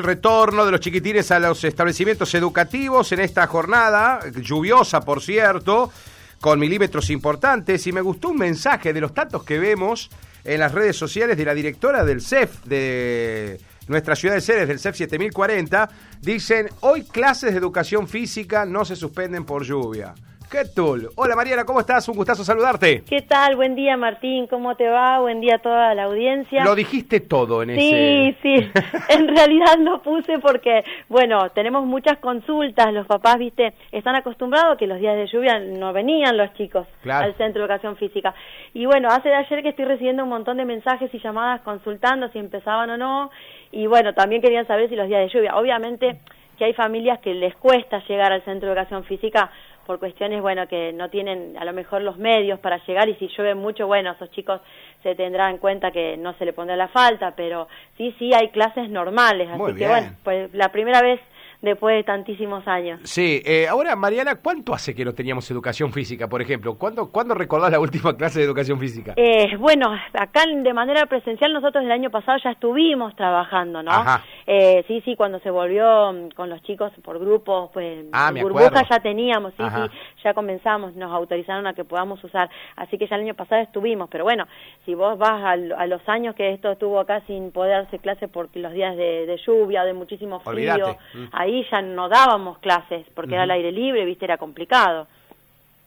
Retorno de los chiquitines a los establecimientos educativos en esta jornada, lluviosa por cierto, con milímetros importantes, y me gustó un mensaje de los tantos que vemos en las redes sociales de la directora del CEF de nuestra ciudad de Ceres, del CEF 7040, dicen, hoy clases de educación física no se suspenden por lluvia. ¿Qué tal? Hola Mariana, ¿cómo estás? Un gustazo saludarte. ¿Qué tal? Buen día Martín, ¿cómo te va? Buen día a toda la audiencia. Lo dijiste todo en sí, ese... Sí, sí. en realidad lo puse porque, bueno, tenemos muchas consultas. Los papás, viste, están acostumbrados que los días de lluvia no venían los chicos al centro de educación física. Y bueno, hace de ayer que estoy recibiendo un montón de mensajes y llamadas consultando si empezaban o no. Y bueno, también querían saber si los días de lluvia. Obviamente que hay familias que les cuesta llegar al centro de educación física por cuestiones, bueno, que no tienen a lo mejor los medios para llegar y si llueve mucho, bueno, esos chicos se tendrán en cuenta que no se le pondrá la falta, pero sí, sí hay clases normales, así que bueno, pues la primera vez después de tantísimos años. Sí, eh, ahora Mariana, ¿cuánto hace que no teníamos educación física, por ejemplo? ¿Cuándo, ¿cuándo recordás la última clase de educación física? Eh, bueno, acá de manera presencial nosotros el año pasado ya estuvimos trabajando, ¿no? Eh, sí, sí, cuando se volvió mm, con los chicos por grupos, pues ah, burbuja ya teníamos, sí, sí, ya comenzamos, nos autorizaron a que podamos usar, así que ya el año pasado estuvimos, pero bueno, si vos vas a, los años que esto estuvo acá sin poder darse clase porque los días de, lluvia o de muchísimo frío, mm ahí ya no dábamos clases porque era al aire libre, viste, era complicado.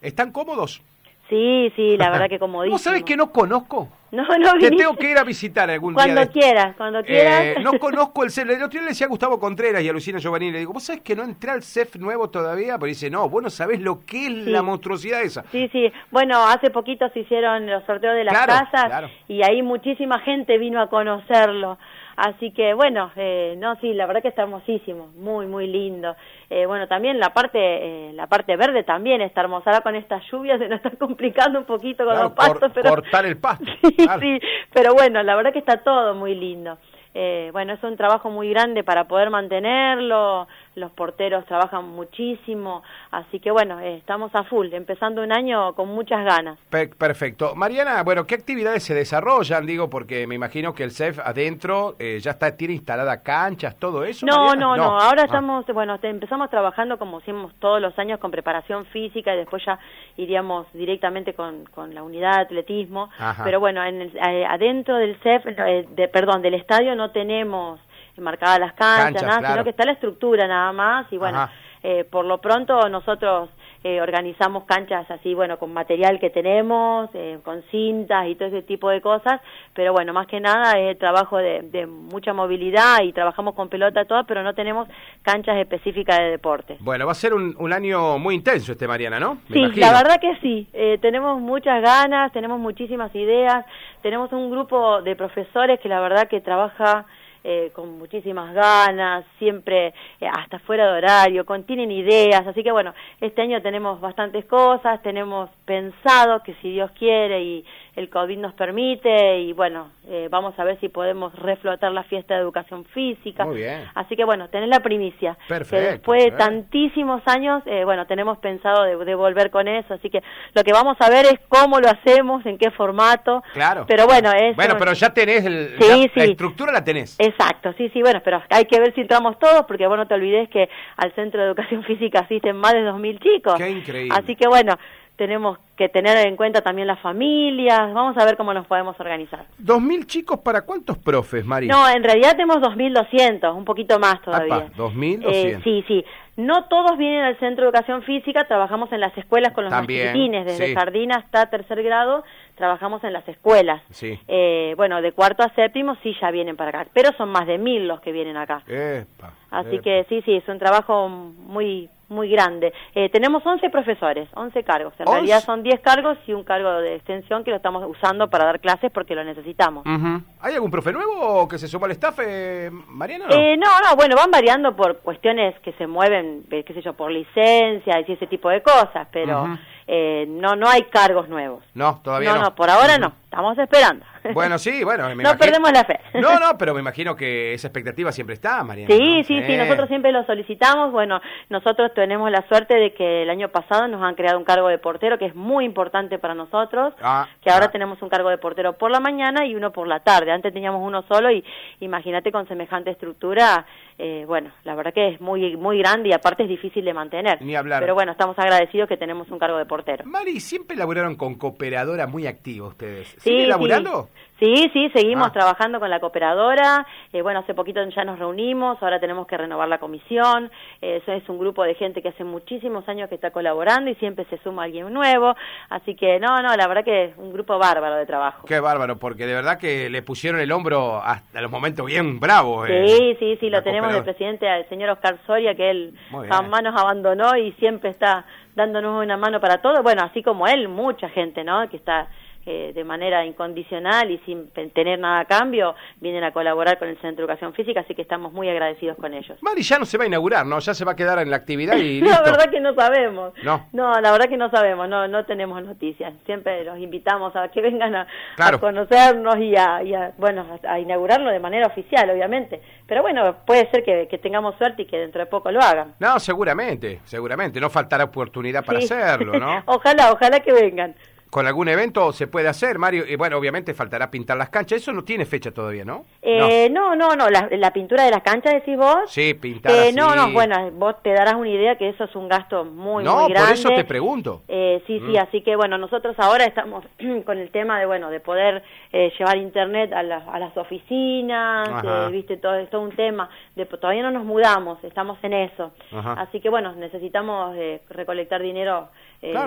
¿Están cómodos? Sí, sí, la verdad que comodísimo. ¿Vos sabés que no conozco? No, no Te tengo que ir a visitar algún día. Cuando quieras, cuando quieras. Eh, no conozco el CEF. El otro día le decía a Gustavo Contreras y a Lucina Giovanni, le digo, ¿vos sabés que no entré al CEF nuevo todavía? Pero dice, no, vos no sabés lo que es la monstruosidad esa. Sí, sí. Bueno, hace poquito se hicieron los sorteos de las casas y ahí muchísima gente vino a conocerlo. Así que bueno, eh, no, sí, la verdad que está hermosísimo, muy, muy lindo. Eh, bueno, también la parte, eh, la parte verde también está hermosa. Ahora con estas lluvias se nos está complicando un poquito con los pastos, pero cortar el pasto. sí, sí, pero bueno, la verdad que está todo muy lindo. Eh, bueno, es un trabajo muy grande para poder mantenerlo, los porteros trabajan muchísimo, así que bueno, eh, estamos a full, empezando un año con muchas ganas. perfecto. Mariana, bueno, ¿qué actividades se desarrollan? Digo, porque me imagino que el CEF adentro eh, ya está tiene instalada canchas, todo eso. No, no, no, ahora ah. estamos, bueno, empezamos trabajando como hacemos todos los años con preparación física y después ya iríamos directamente con, con la unidad de atletismo, pero bueno, en el, adentro del CEF, de, perdón, del estadio no tenemos marcadas las canchas, nada, sino que está la estructura nada más y bueno, eh, por lo pronto nosotros eh, organizamos canchas así, bueno, con material que tenemos, eh, con cintas y todo ese tipo de cosas, pero bueno, más que nada es trabajo de, mucha movilidad y trabajamos con pelota toda, pero no tenemos canchas específicas de deporte. Bueno, va a ser un, un año muy intenso este, Mariana, ¿no? sí, la verdad que sí, tenemos muchas ganas, tenemos muchísimas ideas, tenemos un grupo de profesores que la verdad que trabaja eh, con muchísimas ganas, siempre eh, hasta fuera de horario, con, tienen ideas, así que bueno, este año tenemos bastantes cosas, tenemos pensado que si Dios quiere y el COVID nos permite, y bueno, eh, vamos a ver si podemos reflotar la fiesta de educación física. Muy bien. Así que bueno, tenés la primicia. Perfecto. después de tantísimos años, bueno, tenemos pensado de, volver con eso, así que lo que vamos a ver es cómo lo hacemos, en qué formato. Claro. Pero bueno, es... Bueno, pero ya tenés el, la estructura la tenés. Exacto, sí, sí, bueno, pero hay que ver si entramos todos, porque bueno, no te olvides que al Centro de Educación Física asisten más de 2.000 chicos. Qué increíble. Así que bueno, tenemos que tener en cuenta también las familias, vamos a ver cómo nos podemos organizar. ¿2.000 chicos para cuántos profes, María? No, en realidad tenemos 2.200, un poquito más todavía. ¿2.200? Eh, sí, sí. No todos vienen al Centro de Educación Física, trabajamos en las escuelas con los También, desde jardín hasta tercer grado, trabajamos en las escuelas. Sí. Eh, bueno, de cuarto a séptimo sí ya vienen para acá, pero son más de mil los que vienen acá. Así que sí, sí, es un trabajo muy muy grande. Eh, tenemos 11 profesores, 11 cargos. En realidad son 10 cargos y un cargo de extensión que lo estamos usando para dar clases porque lo necesitamos. ¿Hay algún profe nuevo que se suma al staff, eh, Mariana? Eh, no, no, bueno, van variando por cuestiones que se mueven, eh, qué sé yo, por licencia y ese tipo de cosas, pero no no hay cargos nuevos. No, todavía no. No, no, por ahora no. Estamos esperando. Bueno, sí, bueno. no perdemos la fe. No, no, pero me imagino que esa expectativa siempre está, Mariana. Sí, sí, sí, nosotros siempre lo solicitamos. Bueno, nosotros tenemos la suerte de que el año pasado nos han creado un cargo de portero que es muy importante para nosotros, ah, que ahora ah. tenemos un cargo de portero por la mañana y uno por la tarde. Antes teníamos uno solo y imagínate con semejante estructura, eh, bueno, la verdad que es muy muy grande y aparte es difícil de mantener. Ni hablar. Pero bueno, estamos agradecidos que tenemos un cargo de portero. Mari, siempre laburaron con cooperadora muy activa ustedes. ¿Sigue laburando? Sí, sí, seguimos ah. trabajando con la cooperadora. Eh, bueno, hace poquito ya nos reunimos, ahora tenemos que renovar la comisión. Eh, eso es un grupo de gente que hace muchísimos años que está colaborando y siempre se suma alguien nuevo. Así que no, no, la verdad que es un grupo bárbaro de trabajo. Qué bárbaro, porque de verdad que le pusieron el hombro hasta los momentos bien bravos. Eh, sí, sí, sí, lo tenemos del presidente, al señor Oscar Soria, que él jamás nos abandonó y siempre está dándonos una mano para todo. Bueno, así como él, mucha gente, ¿no? Que está eh, de manera incondicional y sin tener nada a cambio, vienen a colaborar con el Centro de Educación Física, así que estamos muy agradecidos con ellos. Mari, ya no se va a inaugurar, ¿no? Ya se va a quedar en la actividad y La verdad que no sabemos. No. No, la verdad que no sabemos, no no tenemos noticias. Siempre los invitamos a que vengan a, conocernos y a, bueno, a, inaugurarlo de manera oficial, obviamente. Pero bueno, puede ser que, tengamos suerte y que dentro de poco lo hagan. No, seguramente, seguramente. No faltará oportunidad para hacerlo, ¿no? ojalá, ojalá que vengan con algún evento se puede hacer, Mario. Y bueno, obviamente faltará pintar las canchas. Eso no tiene fecha todavía, ¿no? Eh, no, no, no. La, pintura de las canchas, decís vos. Sí, pintar eh, No, no, bueno, vos te darás una idea que eso es un gasto muy, muy grande. No, por eso te pregunto. Eh, sí, sí, mm. así que bueno, nosotros ahora estamos con el tema de, bueno, de poder eh, llevar internet a, a las oficinas, viste, todo, es todo un tema. De, todavía no nos mudamos, estamos en eso. Así que bueno, necesitamos recolectar dinero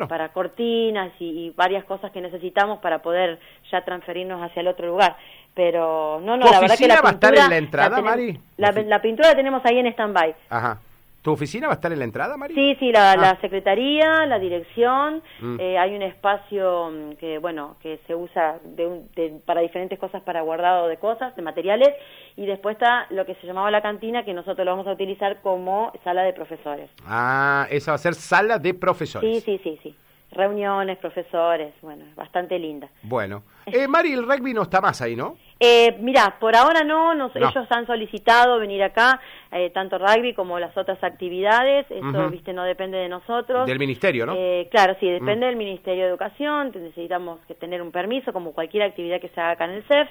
para cortinas y, y varias cosas que necesitamos para poder ya transferirnos hacia el otro lugar. Pero no, no, la verdad que la va a estar en la entrada, Mari? La, pintura la tenemos ahí en stand-by. Ajá. ¿Tu oficina va a estar en la entrada, Mari? Sí, sí, la, ah. secretaría, la dirección, mm. eh, hay un espacio mm, que, bueno, que se usa de, para diferentes cosas, para guardado de cosas, de materiales, y después está lo que se llamaba la cantina, que nosotros lo vamos a utilizar como sala de profesores. Ah, esa va a ser sala de profesores. Sí, sí, sí, sí reuniones, profesores, bueno, bastante linda. Bueno, eh, Mari, el rugby no está más ahí, ¿no? Eh, mira, por ahora no, ellos han solicitado venir acá, eh, tanto rugby como las otras actividades, eso, viste, no depende de nosotros. Del ministerio, ¿no? Eh, claro, sí, depende mm. del Ministerio de Educación, necesitamos que tener un permiso, como cualquier actividad que se haga acá en el CEF.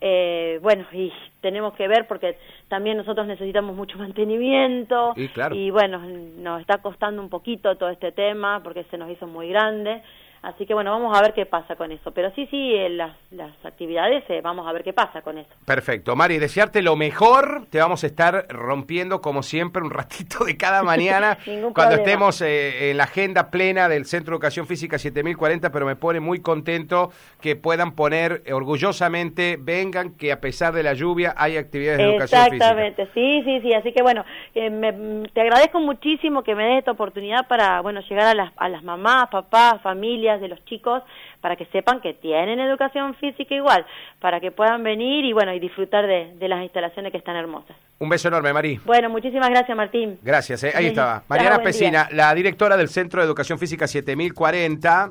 Eh, bueno, y tenemos que ver porque también nosotros necesitamos mucho mantenimiento y, claro. y bueno, nos está costando un poquito todo este tema porque se nos hizo muy grande Así que bueno, vamos a ver qué pasa con eso. Pero sí, sí, las, las actividades, eh, vamos a ver qué pasa con eso. Perfecto. Mari, desearte lo mejor. Te vamos a estar rompiendo, como siempre, un ratito de cada mañana cuando estemos eh, en la agenda plena del Centro de Educación Física 7040, pero me pone muy contento que puedan poner orgullosamente, vengan, que a pesar de la lluvia hay actividades de educación física. Exactamente, sí, sí, sí. Así que bueno, eh, te agradezco muchísimo que me des esta oportunidad para, bueno, llegar a las, a las mamás, papás, familias de los chicos para que sepan que tienen educación física igual, para que puedan venir y bueno y disfrutar de, las instalaciones que están hermosas. Un beso enorme, Marí. Bueno, muchísimas gracias, Martín. Gracias, eh. ahí estaba. Mariana Pesina, la directora del Centro de Educación Física 7040.